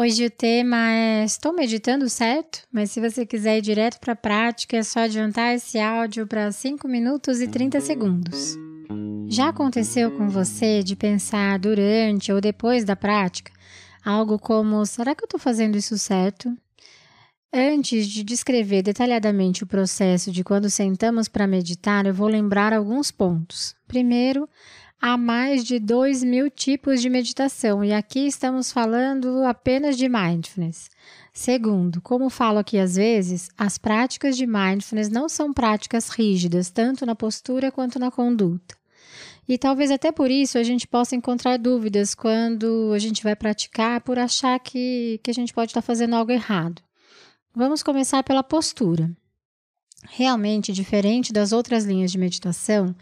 Hoje o tema é Estou meditando certo? Mas se você quiser ir direto para a prática, é só adiantar esse áudio para 5 minutos e 30 segundos. Já aconteceu com você de pensar durante ou depois da prática algo como: será que eu estou fazendo isso certo? Antes de descrever detalhadamente o processo de quando sentamos para meditar, eu vou lembrar alguns pontos. Primeiro, há mais de 2 mil tipos de meditação e aqui estamos falando apenas de mindfulness. Segundo, como falo aqui às vezes, as práticas de mindfulness não são práticas rígidas, tanto na postura quanto na conduta. E talvez até por isso a gente possa encontrar dúvidas quando a gente vai praticar por achar que, que a gente pode estar fazendo algo errado. Vamos começar pela postura. Realmente, diferente das outras linhas de meditação,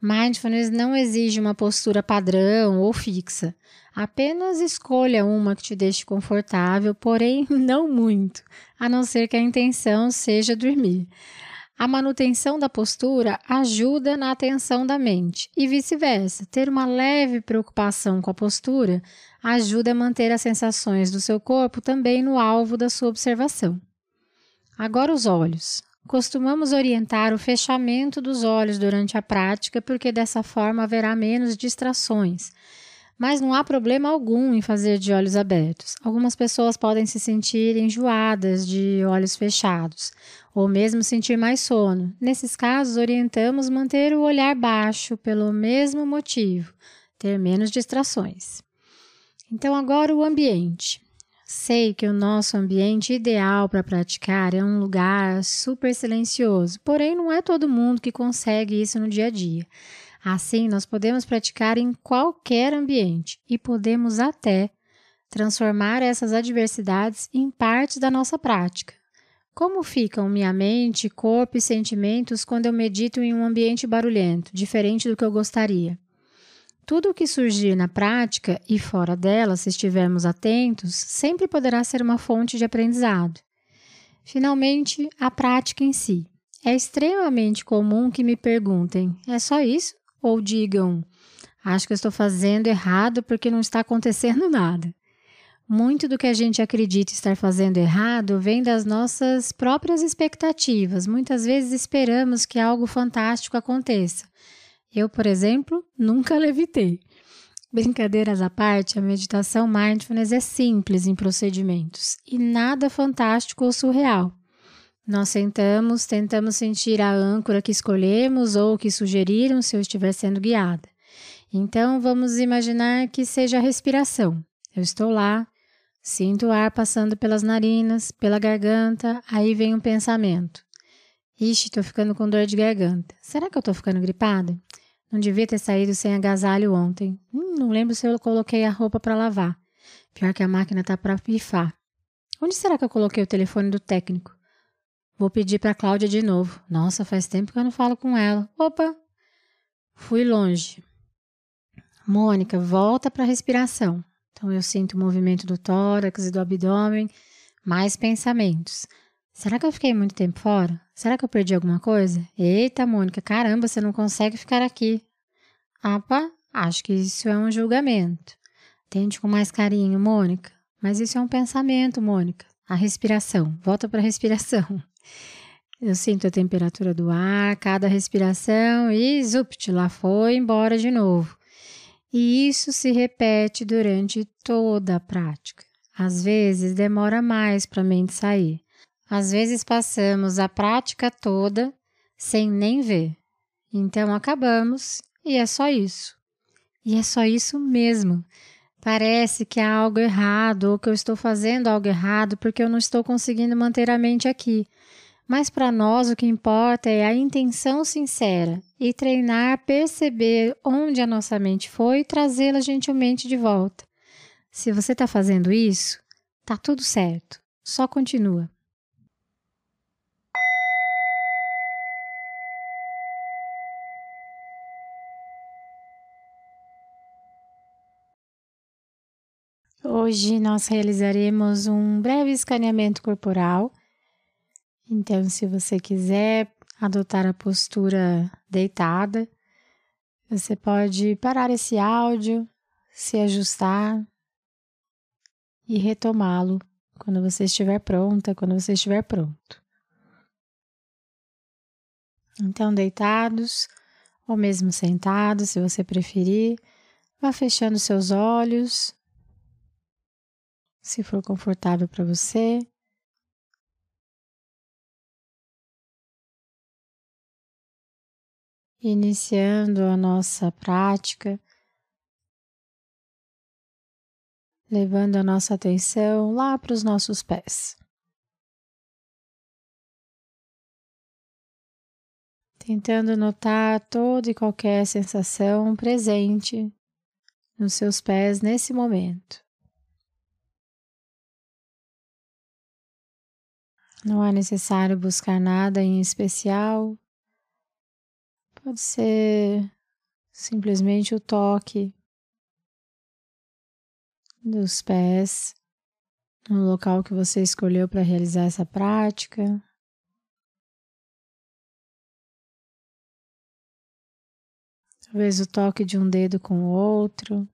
Mindfulness não exige uma postura padrão ou fixa. Apenas escolha uma que te deixe confortável, porém não muito, a não ser que a intenção seja dormir. A manutenção da postura ajuda na atenção da mente e vice-versa. Ter uma leve preocupação com a postura ajuda a manter as sensações do seu corpo também no alvo da sua observação. Agora os olhos. Costumamos orientar o fechamento dos olhos durante a prática, porque dessa forma haverá menos distrações. Mas não há problema algum em fazer de olhos abertos. Algumas pessoas podem se sentir enjoadas de olhos fechados, ou mesmo sentir mais sono. Nesses casos, orientamos manter o olhar baixo pelo mesmo motivo, ter menos distrações. Então, agora o ambiente. Sei que o nosso ambiente ideal para praticar é um lugar super silencioso, porém não é todo mundo que consegue isso no dia a dia. Assim, nós podemos praticar em qualquer ambiente e podemos até transformar essas adversidades em partes da nossa prática. Como ficam minha mente, corpo e sentimentos quando eu medito em um ambiente barulhento, diferente do que eu gostaria? Tudo o que surgir na prática e fora dela, se estivermos atentos, sempre poderá ser uma fonte de aprendizado. Finalmente, a prática em si. É extremamente comum que me perguntem: é só isso? Ou digam: acho que estou fazendo errado porque não está acontecendo nada. Muito do que a gente acredita estar fazendo errado vem das nossas próprias expectativas. Muitas vezes esperamos que algo fantástico aconteça eu, por exemplo, nunca levitei. Brincadeiras à parte, a meditação mindfulness é simples em procedimentos e nada fantástico ou surreal. Nós sentamos, tentamos sentir a âncora que escolhemos ou que sugeriram se eu estiver sendo guiada. Então vamos imaginar que seja a respiração. Eu estou lá, sinto o ar passando pelas narinas, pela garganta, aí vem um pensamento. Ixi, tô ficando com dor de garganta. Será que eu tô ficando gripada? Não devia ter saído sem agasalho ontem. Hum, não lembro se eu coloquei a roupa para lavar. Pior que a máquina tá para pifar. Onde será que eu coloquei o telefone do técnico? Vou pedir para Cláudia de novo. Nossa, faz tempo que eu não falo com ela. Opa! Fui longe. Mônica, volta para a respiração. Então eu sinto o movimento do tórax e do abdômen, mais pensamentos. Será que eu fiquei muito tempo fora? Será que eu perdi alguma coisa? Eita, Mônica, caramba, você não consegue ficar aqui. Apa, acho que isso é um julgamento. Tente com mais carinho, Mônica. Mas isso é um pensamento, Mônica. A respiração. Volta para a respiração. Eu sinto a temperatura do ar, cada respiração e zupt, lá foi embora de novo. E isso se repete durante toda a prática. Às vezes demora mais para a mente sair. Às vezes passamos a prática toda sem nem ver. Então acabamos e é só isso. E é só isso mesmo. Parece que há algo errado ou que eu estou fazendo algo errado porque eu não estou conseguindo manter a mente aqui. Mas para nós o que importa é a intenção sincera e treinar perceber onde a nossa mente foi e trazê-la gentilmente de volta. Se você está fazendo isso, tá tudo certo. só continua. Hoje nós realizaremos um breve escaneamento corporal. Então, se você quiser adotar a postura deitada, você pode parar esse áudio, se ajustar e retomá-lo quando você estiver pronta, quando você estiver pronto. Então, deitados ou mesmo sentados, se você preferir, vá fechando seus olhos se for confortável para você. Iniciando a nossa prática, levando a nossa atenção lá para os nossos pés. Tentando notar toda e qualquer sensação presente nos seus pés nesse momento. Não é necessário buscar nada em especial. Pode ser simplesmente o toque dos pés no local que você escolheu para realizar essa prática. Talvez o toque de um dedo com o outro.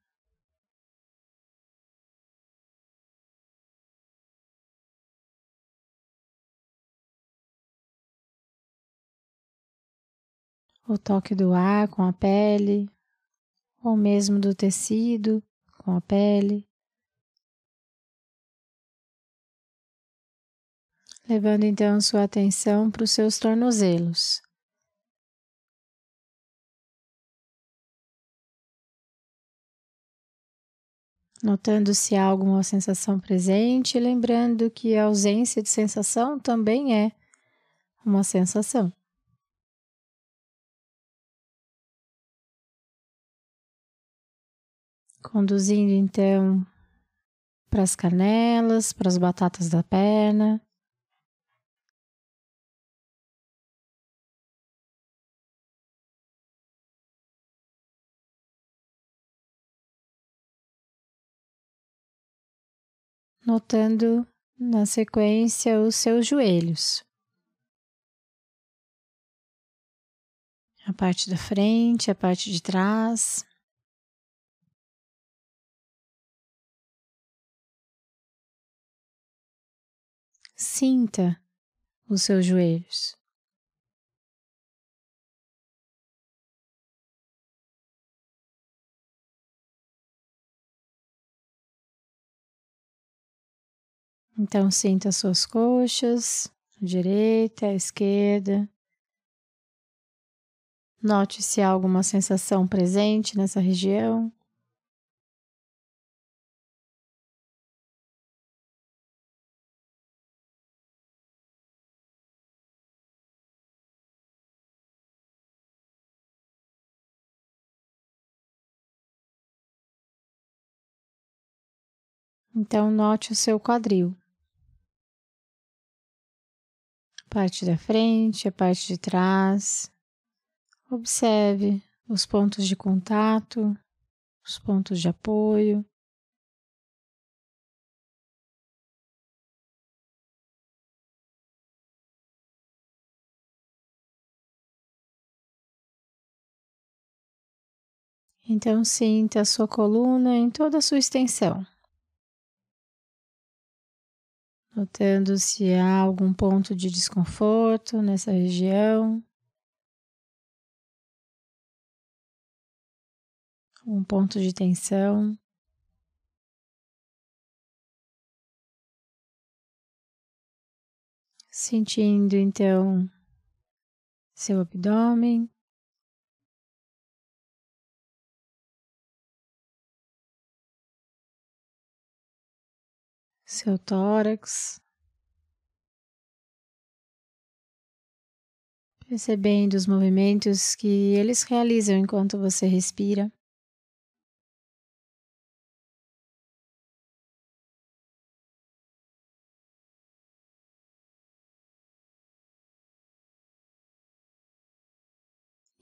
O toque do ar com a pele, ou mesmo do tecido com a pele. Levando então sua atenção para os seus tornozelos. Notando se há alguma sensação presente, lembrando que a ausência de sensação também é uma sensação. Conduzindo então para as canelas, para as batatas da perna. Notando na sequência os seus joelhos. A parte da frente, a parte de trás. Sinta os seus joelhos. Então, sinta as suas coxas, direita, esquerda. Note se há alguma sensação presente nessa região. Então, note o seu quadril. A parte da frente, a parte de trás. Observe os pontos de contato, os pontos de apoio. Então, sinta a sua coluna em toda a sua extensão notando se há algum ponto de desconforto nessa região. Um ponto de tensão. Sentindo então seu abdômen. seu tórax, percebendo os movimentos que eles realizam enquanto você respira.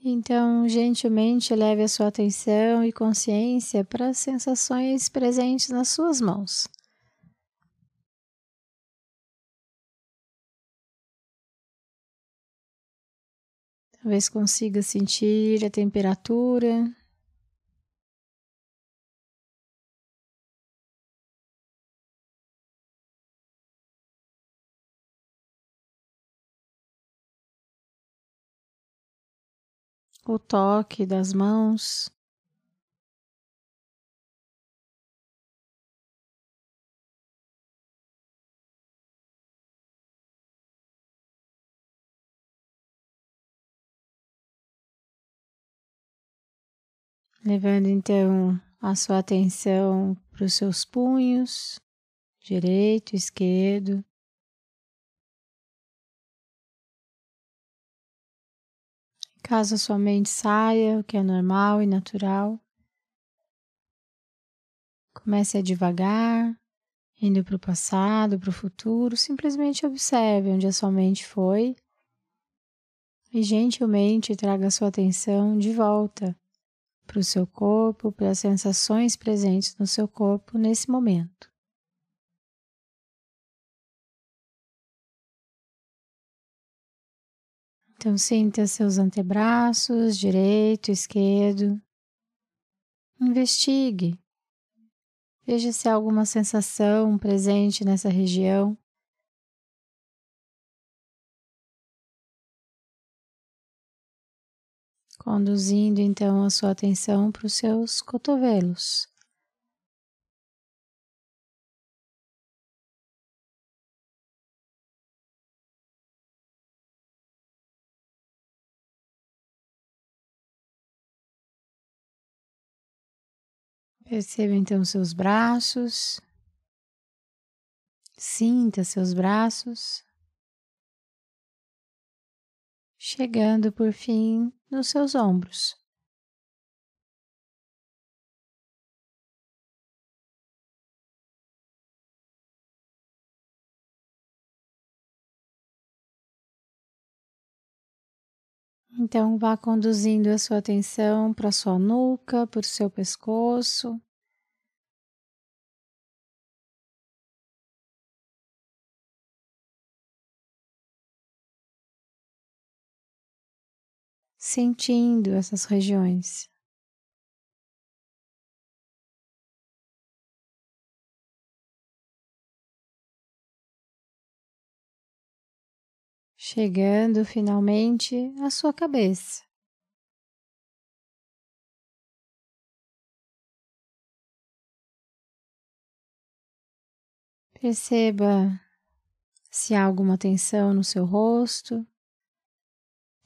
Então, gentilmente leve a sua atenção e consciência para as sensações presentes nas suas mãos. Talvez consiga sentir a temperatura. O toque das mãos. Levando então a sua atenção para os seus punhos, direito, esquerdo. Caso a sua mente saia, o que é normal e natural, comece a devagar, indo para o passado, para o futuro, simplesmente observe onde a sua mente foi. E gentilmente traga a sua atenção de volta para o seu corpo, para as sensações presentes no seu corpo nesse momento. Então, sinta seus antebraços, direito, esquerdo. Investigue. Veja se há alguma sensação presente nessa região conduzindo então a sua atenção para os seus cotovelos. Perceba então seus braços, sinta seus braços chegando por fim nos seus ombros. Então, vá conduzindo a sua atenção para sua nuca, para o seu pescoço. Sentindo essas regiões. Chegando finalmente à sua cabeça. Perceba se há alguma tensão no seu rosto.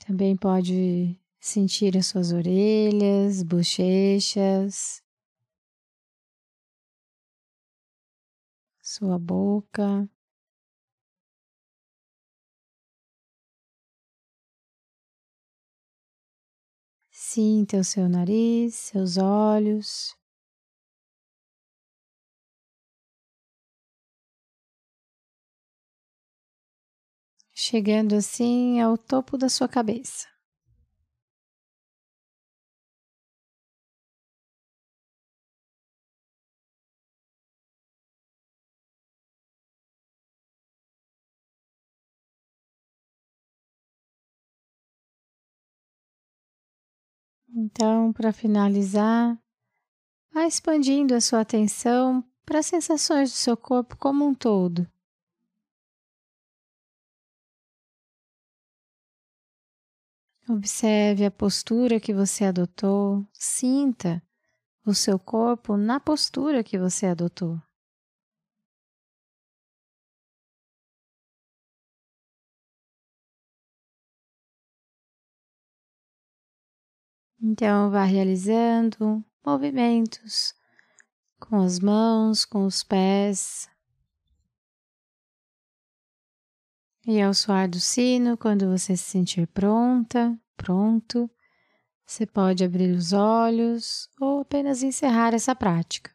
Também pode sentir as suas orelhas, bochechas, sua boca. Sinta o seu nariz, seus olhos. Chegando assim ao topo da sua cabeça. Então, para finalizar, vá expandindo a sua atenção para as sensações do seu corpo como um todo. Observe a postura que você adotou, sinta o seu corpo na postura que você adotou. Então, vá realizando movimentos com as mãos, com os pés, E ao soar do sino, quando você se sentir pronta, pronto, você pode abrir os olhos ou apenas encerrar essa prática.